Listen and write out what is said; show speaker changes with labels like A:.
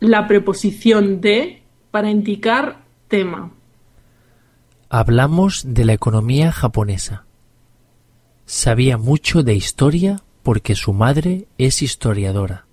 A: la preposición de para indicar tema.
B: Hablamos de la economía japonesa. Sabía mucho de historia porque su madre es historiadora.